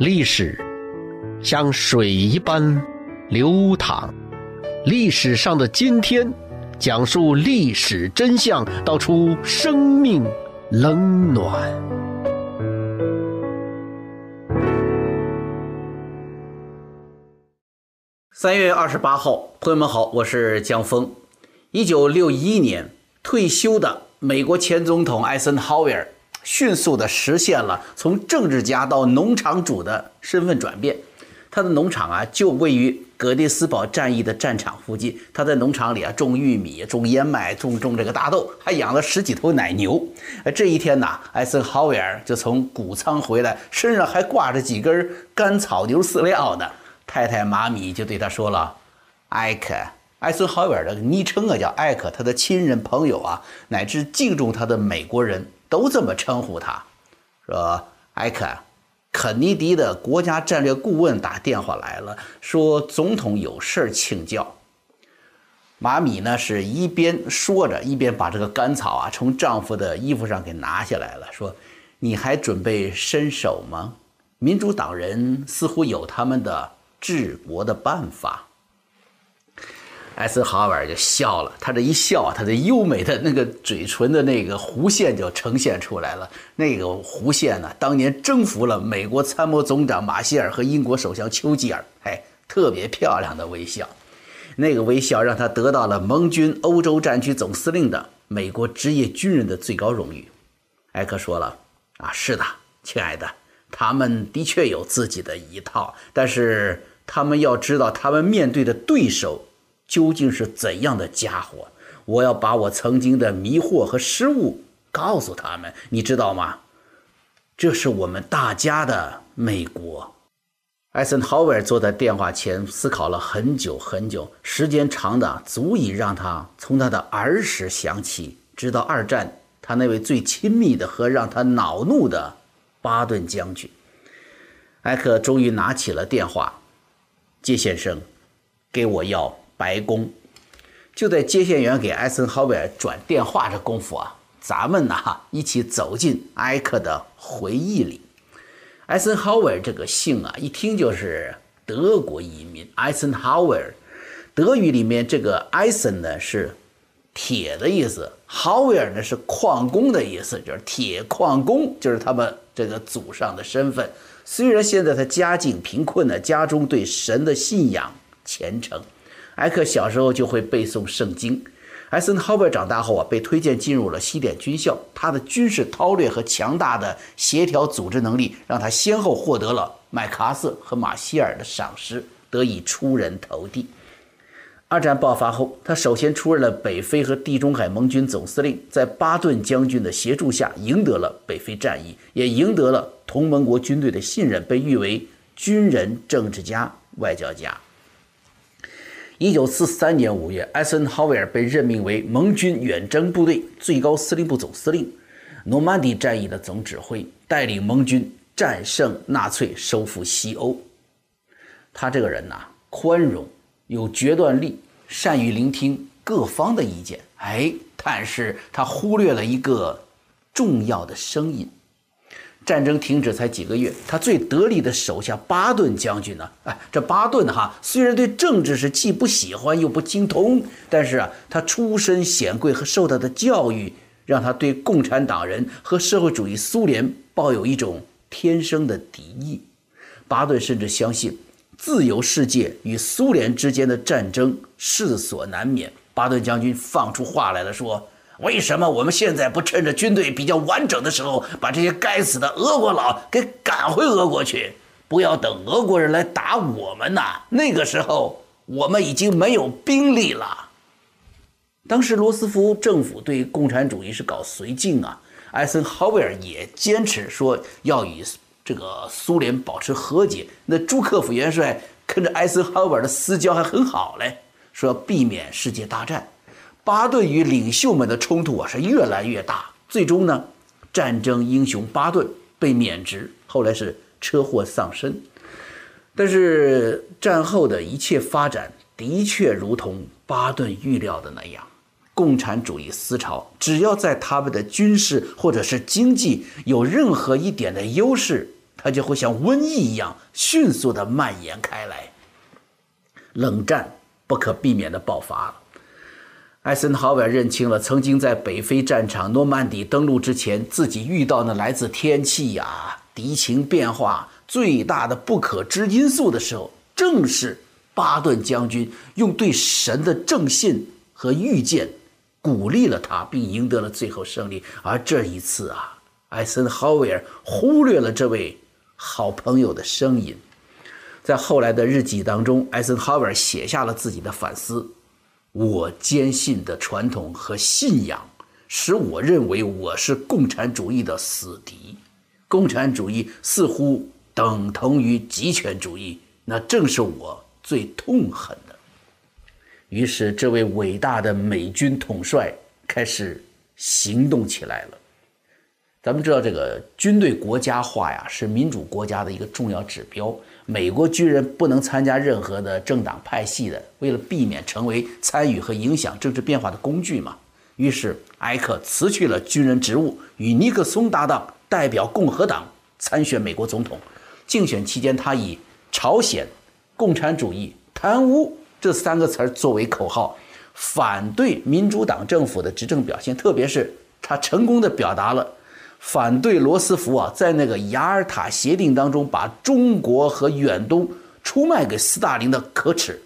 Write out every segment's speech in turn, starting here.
历史像水一般流淌，历史上的今天，讲述历史真相，道出生命冷暖。三月二十八号，朋友们好，我是江峰。一九六一年退休的美国前总统艾森豪威尔。迅速地实现了从政治家到农场主的身份转变。他的农场啊，就位于葛蒂斯堡战役的战场附近。他在农场里啊，种玉米、种燕麦、种种这个大豆，还养了十几头奶牛。这一天呐，艾森豪威尔就从谷仓回来，身上还挂着几根干草牛饲料呢。太太马米就对他说了：“艾克，艾森豪威尔的昵称啊叫艾克，他的亲人朋友啊，乃至敬重他的美国人。”都这么称呼他，说艾肯，肯尼迪的国家战略顾问打电话来了，说总统有事儿请教。马米呢是一边说着，一边把这个干草啊从丈夫的衣服上给拿下来了，说：“你还准备伸手吗？民主党人似乎有他们的治国的办法。”艾森豪威尔就笑了，他这一笑，他的优美的那个嘴唇的那个弧线就呈现出来了。那个弧线呢，当年征服了美国参谋总长马歇尔和英国首相丘吉尔，哎，特别漂亮的微笑。那个微笑让他得到了盟军欧洲战区总司令的美国职业军人的最高荣誉。艾克说了：“啊，是的，亲爱的，他们的确有自己的一套，但是他们要知道，他们面对的对手。”究竟是怎样的家伙？我要把我曾经的迷惑和失误告诉他们，你知道吗？这是我们大家的美国。艾森豪威尔坐在电话前思考了很久很久，时间长的足以让他从他的儿时想起，直到二战，他那位最亲密的和让他恼怒的巴顿将军。艾克终于拿起了电话：“杰先生，给我要。”白宫，就在接线员给艾森豪威尔转电话这功夫啊，咱们呢一起走进艾克的回忆里。艾森豪威尔这个姓啊，一听就是德国移民。艾森豪威尔，德语里面这个艾森呢是铁的意思，豪威尔呢是矿工的意思，就是铁矿工，就是他们这个祖上的身份。虽然现在他家境贫困呢，家中对神的信仰虔诚。艾克小时候就会背诵圣经。艾森豪威尔长大后啊，被推荐进入了西点军校。他的军事韬略和强大的协调组织能力，让他先后获得了麦克阿瑟和马歇尔的赏识，得以出人头地。二战爆发后，他首先出任了北非和地中海盟军总司令，在巴顿将军的协助下，赢得了北非战役，也赢得了同盟国军队的信任，被誉为军人、政治家、外交家。一九四三年五月，艾森豪威尔被任命为盟军远征部队最高司令部总司令，诺曼底战役的总指挥，带领盟军战胜纳粹，收复西欧。他这个人呐，宽容，有决断力，善于聆听各方的意见。哎，但是他忽略了一个重要的声音。战争停止才几个月，他最得力的手下巴顿将军呢？哎，这巴顿哈，虽然对政治是既不喜欢又不精通，但是啊，他出身显贵和受到的教育，让他对共产党人和社会主义苏联抱有一种天生的敌意。巴顿甚至相信，自由世界与苏联之间的战争势所难免。巴顿将军放出话来了，说。为什么我们现在不趁着军队比较完整的时候，把这些该死的俄国佬给赶回俄国去？不要等俄国人来打我们呐！那个时候我们已经没有兵力了。当时罗斯福政府对共产主义是搞绥靖啊，艾森豪威尔也坚持说要与这个苏联保持和解。那朱克夫元帅跟着艾森豪威尔的私交还很好嘞，说要避免世界大战。巴顿与领袖们的冲突啊是越来越大，最终呢，战争英雄巴顿被免职，后来是车祸丧生。但是战后的一切发展的确如同巴顿预料的那样，共产主义思潮只要在他们的军事或者是经济有任何一点的优势，它就会像瘟疫一样迅速的蔓延开来，冷战不可避免的爆发了。艾森豪威尔认清了曾经在北非战场诺曼底登陆之前自己遇到的来自天气呀、敌情变化最大的不可知因素的时候，正是巴顿将军用对神的正信和预见鼓励了他，并赢得了最后胜利。而这一次啊，艾森豪威尔忽略了这位好朋友的声音，在后来的日记当中，艾森豪威尔写下了自己的反思。我坚信的传统和信仰，使我认为我是共产主义的死敌。共产主义似乎等同于极权主义，那正是我最痛恨的。于是，这位伟大的美军统帅开始行动起来了。咱们知道，这个军队国家化呀，是民主国家的一个重要指标。美国军人不能参加任何的政党派系的，为了避免成为参与和影响政治变化的工具嘛。于是埃克辞去了军人职务，与尼克松搭档，代表共和党参选美国总统。竞选期间，他以朝鲜、共产主义、贪污这三个词儿作为口号，反对民主党政府的执政表现，特别是他成功的表达了。反对罗斯福啊，在那个雅尔塔协定当中，把中国和远东出卖给斯大林的可耻，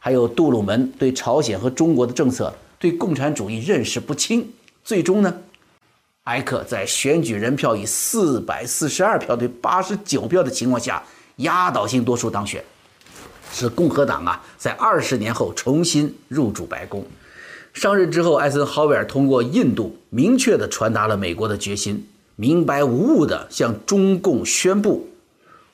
还有杜鲁门对朝鲜和中国的政策，对共产主义认识不清。最终呢，埃克在选举人票以四百四十二票对八十九票的情况下，压倒性多数当选，使共和党啊在二十年后重新入主白宫。上任之后，艾森豪威尔通过印度明确地传达了美国的决心，明白无误地向中共宣布：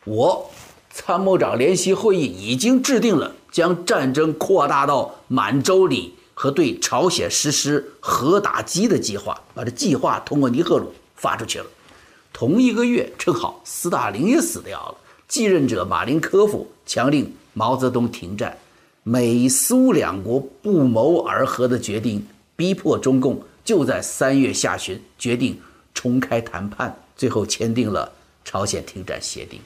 我参谋长联席会议已经制定了将战争扩大到满洲里和对朝鲜实施核打击的计划，把这计划通过尼赫鲁发出去了。同一个月，正好斯大林也死掉了，继任者马林科夫强令毛泽东停战。美苏两国不谋而合的决定，逼迫中共就在三月下旬决定重开谈判，最后签订了朝鲜停战协定。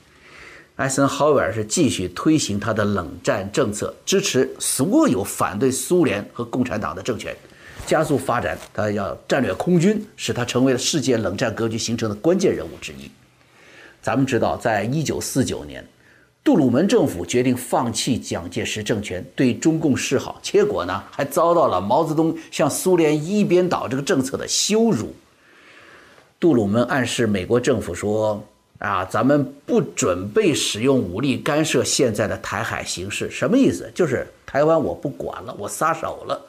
艾森豪威尔是继续推行他的冷战政策，支持所有反对苏联和共产党的政权，加速发展他要战略空军，使他成为了世界冷战格局形成的关键人物之一。咱们知道，在一九四九年。杜鲁门政府决定放弃蒋介石政权，对中共示好，结果呢，还遭到了毛泽东向苏联一边倒这个政策的羞辱。杜鲁门暗示美国政府说：“啊，咱们不准备使用武力干涉现在的台海形势。”什么意思？就是台湾我不管了，我撒手了。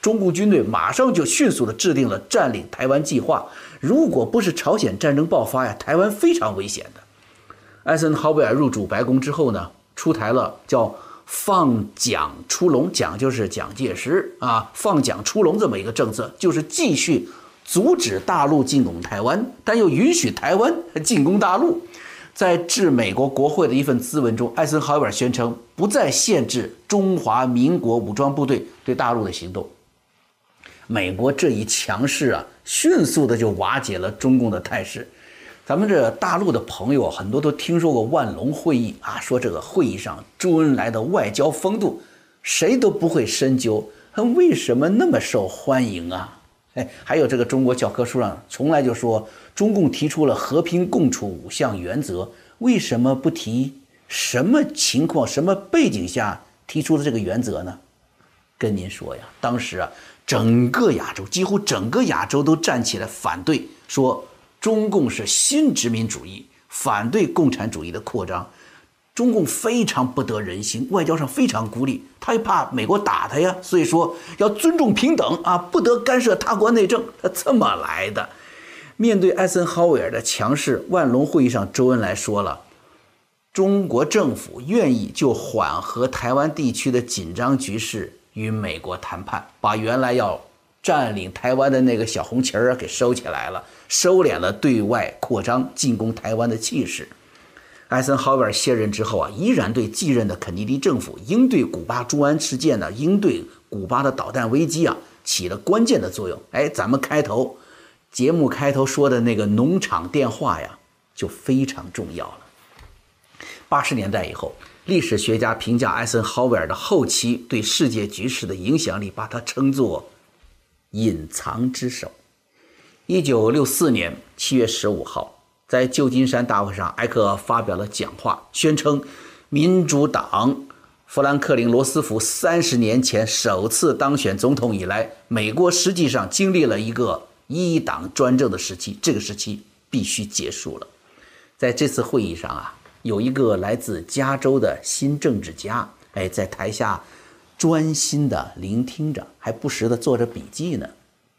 中共军队马上就迅速地制定了占领台湾计划。如果不是朝鲜战争爆发呀，台湾非常危险的。艾森豪威尔入主白宫之后呢，出台了叫“放蒋出笼”，蒋就是蒋介石啊，“放蒋出笼”这么一个政策，就是继续阻止大陆进攻台湾，但又允许台湾进攻大陆。在致美国国会的一份咨文中，艾森豪威尔宣称不再限制中华民国武装部队对大陆的行动。美国这一强势啊，迅速的就瓦解了中共的态势。咱们这大陆的朋友很多都听说过万隆会议啊，说这个会议上周恩来的外交风度，谁都不会深究他为什么那么受欢迎啊？哎，还有这个中国教科书上从来就说中共提出了和平共处五项原则，为什么不提什么情况、什么背景下提出的这个原则呢？跟您说呀，当时啊，整个亚洲几乎整个亚洲都站起来反对，说。中共是新殖民主义，反对共产主义的扩张。中共非常不得人心，外交上非常孤立，他也怕美国打他呀，所以说要尊重平等啊，不得干涉他国内政。他这么来的。面对艾森豪威尔的强势，万隆会议上，周恩来说了，中国政府愿意就缓和台湾地区的紧张局势与美国谈判，把原来要。占领台湾的那个小红旗儿给收起来了，收敛了对外扩张、进攻台湾的气势。艾森豪威尔卸任之后啊，依然对继任的肯尼迪政府应对古巴猪瘟事件呢，应对古巴的导弹危机啊，起了关键的作用。哎，咱们开头节目开头说的那个农场电话呀，就非常重要了。八十年代以后，历史学家评价艾森豪威尔的后期对世界局势的影响力，把他称作“隐藏之手”。一九六四年七月十五号，在旧金山大会上，艾克发表了讲话，宣称民主党富兰克林·罗斯福三十年前首次当选总统以来，美国实际上经历了一个一党专政的时期，这个时期必须结束了。在这次会议上啊。有一个来自加州的新政治家，哎，在台下专心的聆听着，还不时的做着笔记呢。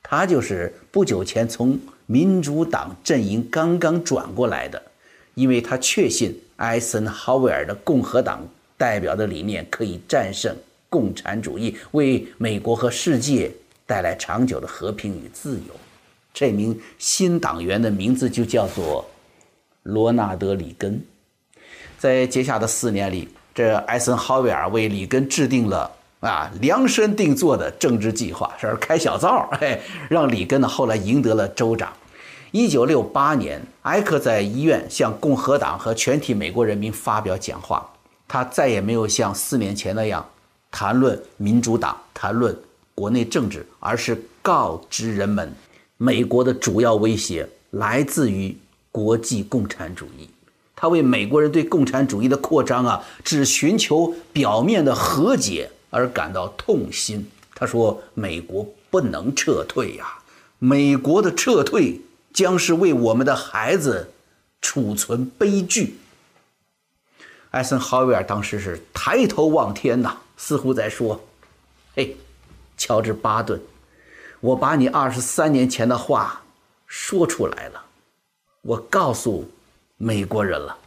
他就是不久前从民主党阵营刚刚转过来的，因为他确信艾森豪威尔的共和党代表的理念可以战胜共产主义，为美国和世界带来长久的和平与自由。这名新党员的名字就叫做罗纳德·里根。在接下的四年里，这艾森豪威尔为里根制定了啊量身定做的政治计划，是开小灶，嘿，让里根呢后来赢得了州长。一九六八年，艾克在医院向共和党和全体美国人民发表讲话，他再也没有像四年前那样谈论民主党、谈论国内政治，而是告知人们，美国的主要威胁来自于国际共产主义。他为美国人对共产主义的扩张啊，只寻求表面的和解而感到痛心。他说：“美国不能撤退呀，美国的撤退将是为我们的孩子储存悲剧。”艾森豪威尔当时是抬头望天呐，似乎在说：“嘿，乔治巴顿，我把你二十三年前的话说出来了，我告诉。”美国人了。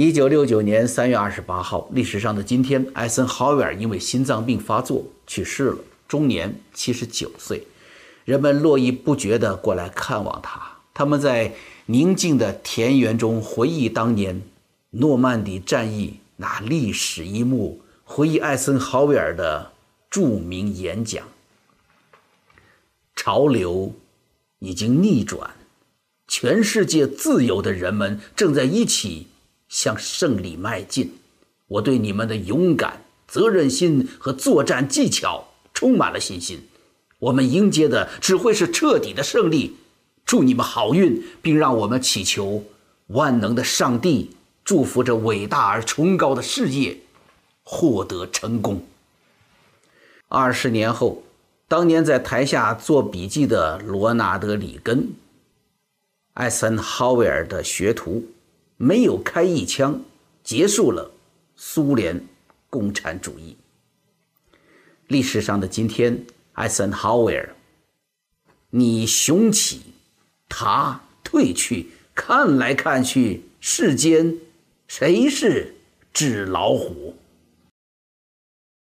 一九六九年三月二十八号，历史上的今天，艾森豪威尔因为心脏病发作去世了，终年七十九岁。人们络绎不绝地过来看望他，他们在宁静的田园中回忆当年诺曼底战役那历史一幕，回忆艾森豪威尔的著名演讲。潮流已经逆转。全世界自由的人们正在一起向胜利迈进。我对你们的勇敢、责任心和作战技巧充满了信心。我们迎接的只会是彻底的胜利。祝你们好运，并让我们祈求万能的上帝祝福这伟大而崇高的事业获得成功。二十年后，当年在台下做笔记的罗纳德·里根。艾森豪威尔的学徒没有开一枪，结束了苏联共产主义。历史上的今天，艾森豪威尔，你雄起，他退去，看来看去，世间谁是纸老虎？